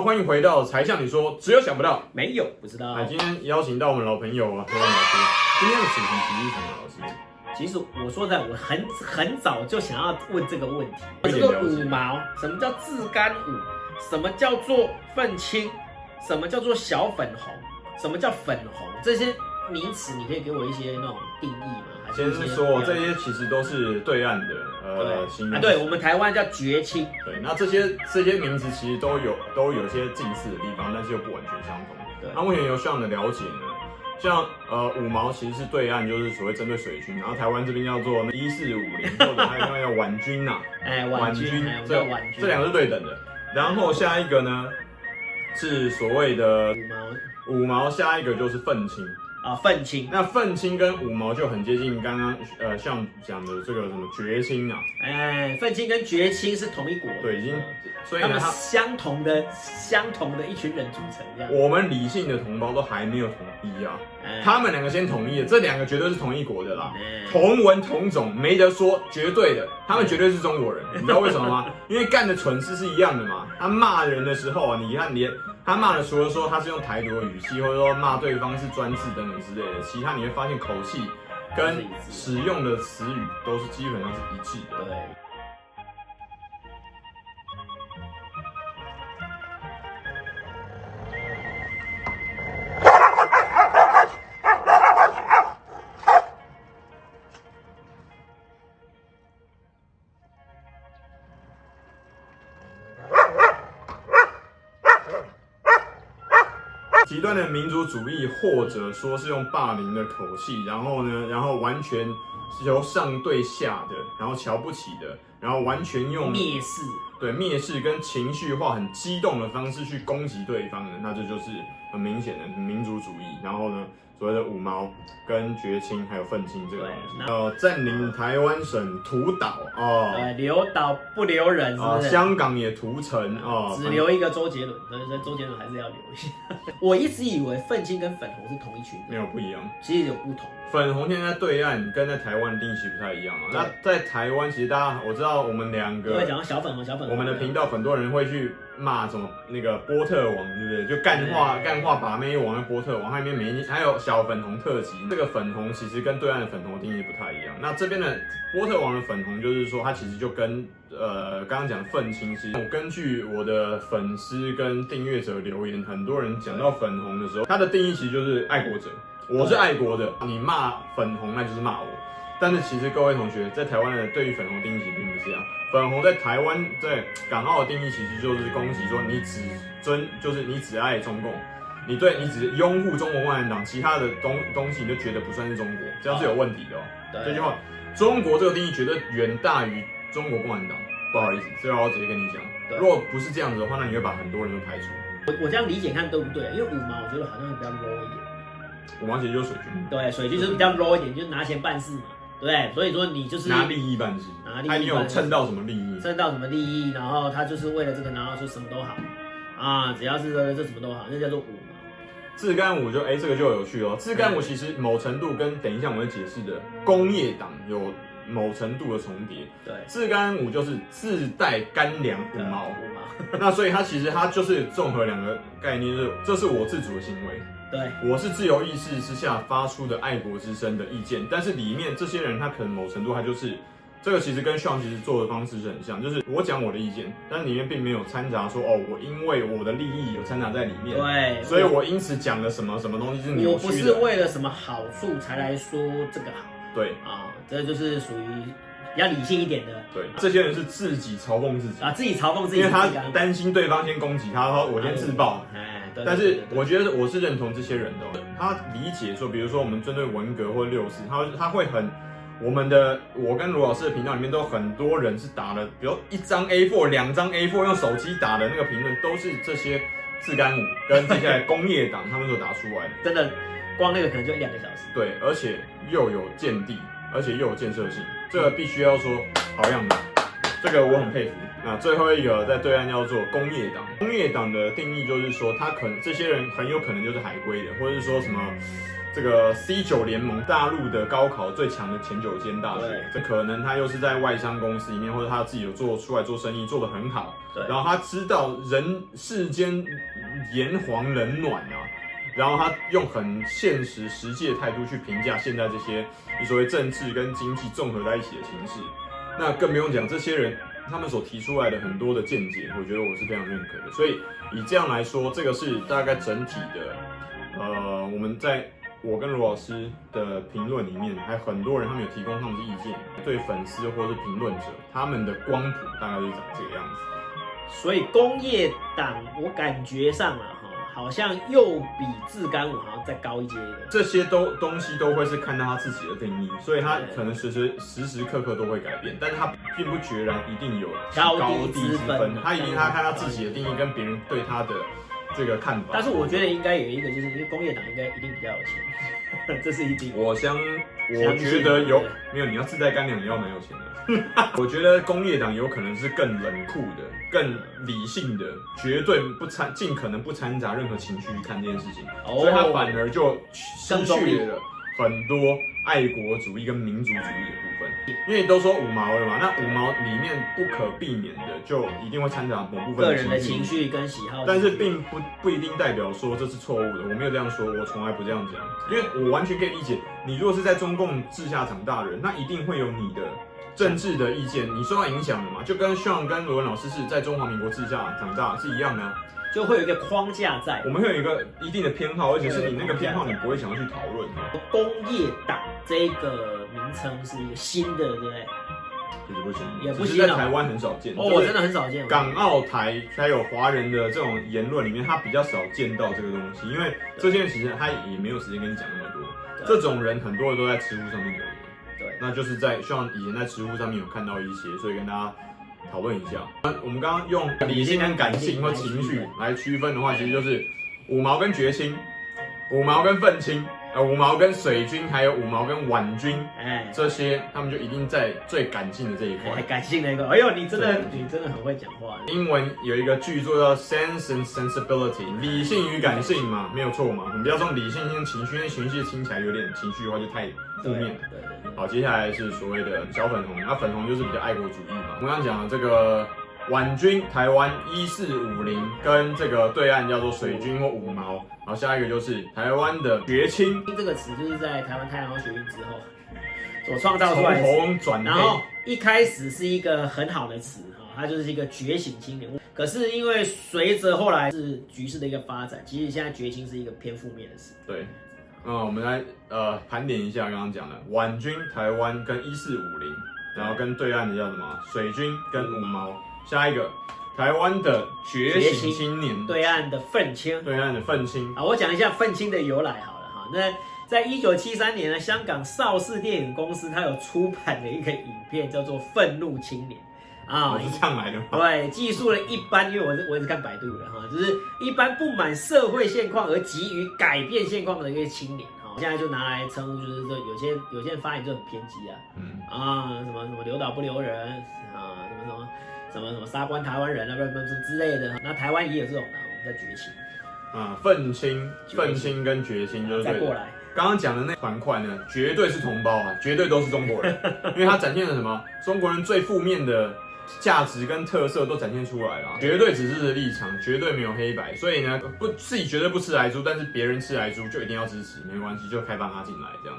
欢迎回到柴 Sean 你说，只有想不到，没有不知道。今天邀请到我们老朋友啊，何老师。今天的主题其实是什么？老师，其实我说的我很很早就想要问这个问题。什么叫五毛？什么叫自干五？什么叫做愤青？什么叫做小粉红？什么叫粉红？这些名词你可以给我一些那种定义吗？先是说这些其实都是对岸的呃新。对，我们台湾叫绝青。对，那这些这些名词其实都有都有些近似的地方，但是又不完全相同。对，那目前有这样的了解呢？像呃五毛其实是对岸，就是所谓针对水军，然后台湾这边叫做一四五零，或者还有另外叫婉君呐，哎婉君，这婉君，这两个是对等的。然后下一个呢是所谓的五毛，五毛下一个就是愤青。啊，愤青，那愤青跟五毛就很接近，刚刚呃像讲的这个什么绝青啊，哎，愤青跟绝青是同一国，对，已经，所以他们相同的相同的一群人组成这样。我们理性的同胞都还没有统一啊，他们两个先统一了，这两个绝对是同一国的啦，同文同种，没得说，绝对的，他们绝对是中国人，你知道为什么吗？因为干的蠢事是一样的嘛，他骂人的时候啊，你看连。他骂的除了说他是用台独的语气，或者说骂对方是专制等等之类的，其他你会发现口气跟使用的词语都是基本上是一致的。对。极端的民族主义，或者说是用霸凌的口气，然后呢，然后完全是由上对下的，然后瞧不起的，然后完全用蔑视，对蔑视跟情绪化很激动的方式去攻击对方的，那这就是很明显的民族主义。然后呢，所谓的五毛跟绝青还有愤青这个东西，呃，占领台湾省屠岛哦，对，留岛不留人是不是，香港也屠城哦，只留一个周杰伦，所以说周杰伦还是要留一下。我一直以为愤青跟粉红是同一群，没有不一样，其实有不同。粉红现在在对岸跟在台湾定义不太一样啊。那在台湾，其实大家我知道我们两个会讲到小粉红，小粉红，我们的频道很多人会去骂什么那个波特王，对不对？就干话干话把妹王的波特王，它里面每还有小粉红特辑。这个粉红其实跟对岸的粉红定义不太一样。那这边的波特王的粉红，就是说它其实就跟呃刚刚讲的愤青是，我根据我的粉丝跟订阅者留言，很多人讲到粉红的时候，它的定义其实就是爱国者。我是爱国的，你骂粉红那就是骂我。但是其实各位同学在台湾的对于粉红定义并不是这样。粉红在台湾在港澳的定义其实就是攻击说你只尊就是你只爱中共，你对你只拥护中国共产党，其他的东东西你就觉得不算是中国，这样是有问题的哦。对这句话，中国这个定义绝对远大于中国共产党。不好意思，所以我要直接跟你讲，如果不是这样子的话，那你会把很多人都排除。我我这样理解看对不对？因为五毛我觉得好像会比较 low 一点。五毛钱就是水军，对，水军就是比较 low 一点，就是拿钱办事嘛，对？所以说你就是拿利益办事，拿利益办事，他有蹭到什么利益？蹭到什么利益？然后他就是为了这个，然后说什么都好啊，只要是说这什么都好，那叫做五毛。自干五就哎，这个就有趣哦。自干五其实某程度跟等一下我们会解释的工业党有某程度的重叠。对，自干五就是自带干粮五毛，五毛。那所以它其实它就是综合两个概念，就是这是我自主的行为。对，我是自由意识之下发出的爱国之声的意见，但是里面这些人他可能某程度他就是这个其实跟 Sean 其实做的方式是很像，就是我讲我的意见，但里面并没有掺杂说哦，我因为我的利益有掺杂在里面，对，所以我因此讲了什么什么东西是扭曲的，我不是为了什么好处才来说这个好，对。啊，这就是属于比较理性一点的，对，这些人是自己嘲讽自己。啊，自己嘲讽自己，因为他担心对方先攻击他，说我先自爆，哎。但是我觉得我是认同这些人的，他理解说，比如说我们针对文革或六四，他他会很，我们的我跟罗老师的频道里面都有很多人是打了，比如一张 A4、两张 A4 用手机打的那个评论，都是这些自干五跟接下来工业党他们所打出来的，真的，光那个可能就一两个小时。对，而且又有见地，而且又有建设性，这个必须要说好样的。这个我很佩服。那最后一个在对岸叫做工业党。工业党的定义就是说，他可能这些人很有可能就是海归的，或者是说什么这个 C 九联盟大陆的高考最强的前九间大学，这可能他又是在外商公司里面，或者他自己有做出来做生意，做得很好。对，然后他知道人世间炎黄冷暖啊，然后他用很现实实际的态度去评价现在这些你所谓政治跟经济综合在一起的形势。那更不用讲这些人他们所提出来的很多的见解，我觉得我是非常认可的。所以以这样来说，这个是大概整体的，呃，我们在。我跟罗老师的评论里面，还很多人他们有提供他们的意见，对粉丝或是评论者，他们的光谱大概是长这个样子。所以工业党，我感觉上啊，好像又比自干五好像再高一阶的。这些都东西都会是看到他自己的定义，所以他可能时时时时刻刻都会改变，但是他并不决然一定有高低之分，他一定他看他自己的定义跟别人对他的。这个看法，但是我觉得应该有一个，就是因为工业党应该一定比较有钱，这是一定。我相，我觉得有没有？你要自带干粮，你要蛮有钱的。我觉得工业党有可能是更冷酷的、更理性的，绝对不掺，尽可能不掺杂任何情绪去看这件事情，哦、所以他反而就失去了很多。爱国主义跟民族主义的部分，因为都说五毛了嘛，那五毛里面不可避免的就一定会掺杂某部分个人的情绪跟喜好，但是并不不一定代表说这是错误的。我没有这样说，我从来不这样讲，因为我完全可以理解，你如果是在中共治下长大的人，那一定会有你的政治的意见，你受到影响了嘛，就跟 Sean 跟罗文老师是在中华民国治下长大是一样的。就会有一个框架在，我们会有一个一定的偏好，而且是你那个偏好，你不会想要去讨论。工业党这个名称是一个新的，对不对？其实不行，也不行，在台湾很少见。哦，真的很少见。港澳台还有华人的这种言论里面，他比较少见到这个东西，因为这些人其实他也没有时间跟你讲那么多。这种人很多人都在知乎上面留言，对，那就是在像以前在知乎上面有看到一些，所以跟大家。讨论一下，我们刚刚用理性跟感性或情绪来区分的话，其实就是五毛跟绝亲，五毛跟愤青，呃，五毛跟水军，还有五毛跟婉君，哎，这些他们就一定在最感性的这一块。感性的一个，哎呦，你真的你真的很会讲话。英文有一个句作叫 Sense and Sensibility，理性与感性嘛，没有错嘛。你不要说理性跟情绪，因为情绪听起来有点情绪的话就太负面了。对。对好，接下来是所谓的小粉红，那粉红就是比较爱国主义嘛。我们刚刚讲的这个婉君，台湾一四五零，跟这个对岸叫做水军或五毛。然后下一个就是台湾的绝亲，这个词就是在台湾太阳花学运之后 所创造出来的。从红转黑，然后一开始是一个很好的词哈，它就是一个觉醒青年。可是因为随着后来是局势的一个发展，其实现在绝亲是一个偏负面的词。对。嗯，我们来呃盘点一下刚刚讲的婉君台湾跟一四五零，然后跟对岸的叫什么水军跟五毛，下一个台湾的觉醒青年，对岸的愤青，对岸的愤青啊，我讲一下愤青的由来好了哈。那在一九七三年呢，香港邵氏电影公司它有出版的一个影片叫做《愤怒青年》。啊，是这样来的吗？对，记述了一般，因为我是我也是看百度的哈，就是一般不满社会现况而急于改变现况的一个青年哈，现在就拿来称呼，就是说有些有些人发言就很偏激啊，嗯啊，什么什么留岛不留人啊，什么什么什么什么杀光台湾人啊，不不不之类的，那台湾也有这种的，我们在崛起啊，愤青、愤青跟决心就是再过来，刚刚讲的那团块呢，绝对是同胞啊，绝对都是中国人，因为它展现了什么？中国人最负面的。价值跟特色都展现出来了，绝对只是立场，绝对没有黑白，所以呢，不自己绝对不吃莱猪，但是别人吃莱猪就一定要支持，没关系，就开放他进来这样。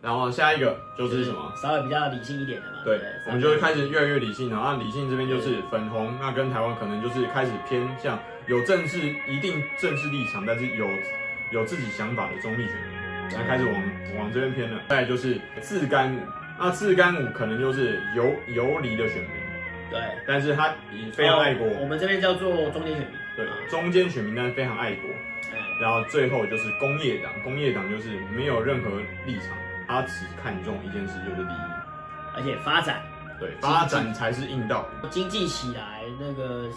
然后下一个就是什么？稍微比较理性一点的嘛。对，我们就会开始越来越理性了。那理性这边就是粉红，那跟台湾可能就是开始偏向有政治一定政治立场，但是有有自己想法的中立选民，然后开始往往这边偏了。再就是自干五，那自干五可能就是游游离的选民。对，但是他也非常爱国。我们这边叫做中间选民。对，中间选民，但是非常爱国。然后最后就是工业党，工业党就是没有任何立场，他只看重一件事，就是利益，而且发展。对，发展才是硬道理。经济起来，那个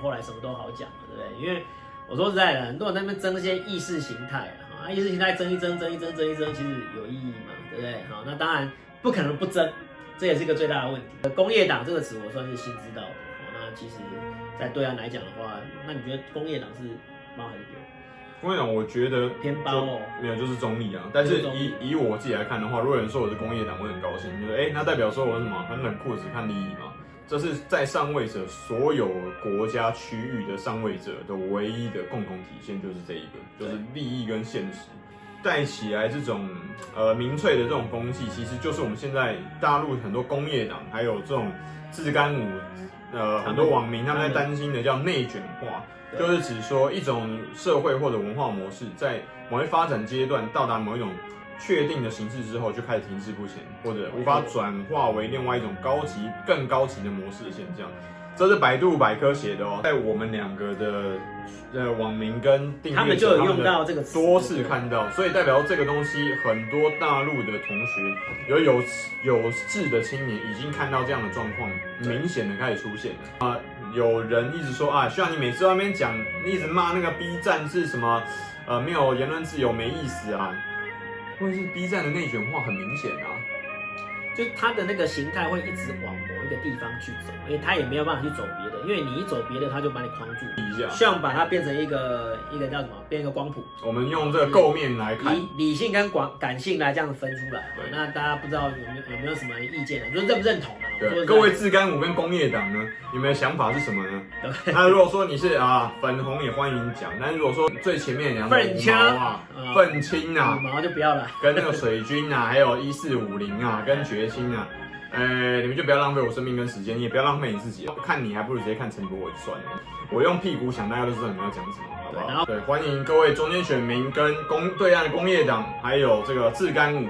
后来什么都好讲，对不对？因为我说实在的，很多人在那边争这些意识形态啊，意识形态争一争，争一争，争一争，其实有意义嘛，对不对？好，那当然不可能不争。这也是一个最大的问题。工业党这个词我算是新知道的。那其实，在对岸来讲的话，那你觉得工业党是猫还是狗？工业党我觉得偏包哦，没有就是中立啊。但是以以我自己来看的话，如果有人说我是工业党，我很高兴，就是哎、欸，那代表说我是什么很冷酷，只看利益嘛。这是在上位者所有国家区域的上位者的唯一的共同体现，就是这一个，就是利益跟现实带起来这种呃民粹的这种风气，其实就是我们现在大陆很多工业党还有这种自干五呃很多网民他们在担心的叫内卷化，就是指说一种社会或者文化模式在某一发展阶段到达某一种。确定的形式之后，就开始停滞不前，或者无法转化为另外一种高级、更高级的模式的现象。这是百度百科写的哦，在我们两个的呃网民跟订阅他们就有用到这个词多次看到，所以代表这个东西，很多大陆的同学有有有志的青年已经看到这样的状况，明显的开始出现了啊、呃！有人一直说啊，需要你每次外面讲，你一直骂那个 B 站是什么呃没有言论自由，没意思啊。因为是 B 站的内卷化很明显啊，就是它的那个形态会一直往某一个地方去走，因为他也没有办法去走别的，因为你一走别的，他就把你框住。一下，像把它变成一个一个叫什么，变一个光谱。我们用这个构面来看，理理性跟感感性来这样子分出来。那大家不知道有没有有没有什么意见呢？就是认不认同啊？对，各位自干五跟工业党呢，有没有想法是什么呢？那如果说你是啊粉红也欢迎讲，但是如果说最前面两个五毛啊、愤青啊，五毛就不要了，跟那个水军啊，还有一四五零啊，跟决心啊，呃，你们就不要浪费我生命跟时间，你也不要浪费你自己，看你还不如直接看陈柏伟算了。我用屁股想，大家都知道你们要讲什么，好不好？对，欢迎各位中间选民跟工对岸的工业党，还有这个自干五，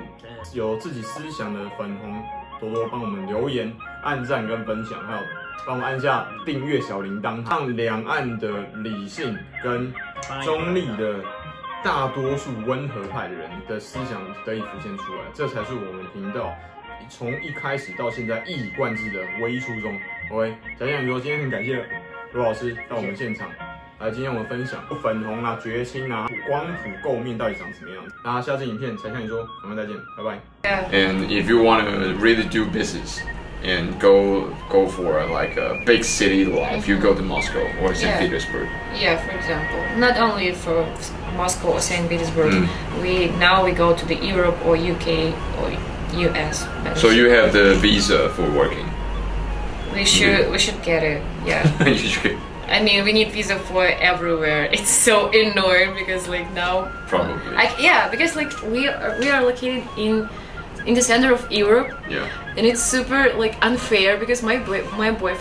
有自己思想的粉红。多多帮我们留言、按赞跟分享，还有帮我们按下订阅小铃铛，让两岸的理性跟中立的大多数温和派的人的思想得以浮现出来，这才是我们频道 从一开始到现在一以贯之的唯一初衷。OK，讲讲说，今天很感谢罗老师到我们现场。来，今天我们分享粉红啊、绝青啊、光谱构面到底长什么样子？那下次影片才向你说，我们再见，拜拜。And if you want to really do business and go go for like a big city life, you go to Moscow or St. Petersburg. Yeah, for example, not only for Moscow or St. Petersburg, mm. we now we go to the Europe or UK or US. So you have the visa for working. We should we should get it. Yeah. I mean, we need visa for everywhere. It's so annoying because like now. Probably. I, yeah, because like we are, we are located in in the center of Europe. Yeah. And it's super like unfair because my boy my boyfriend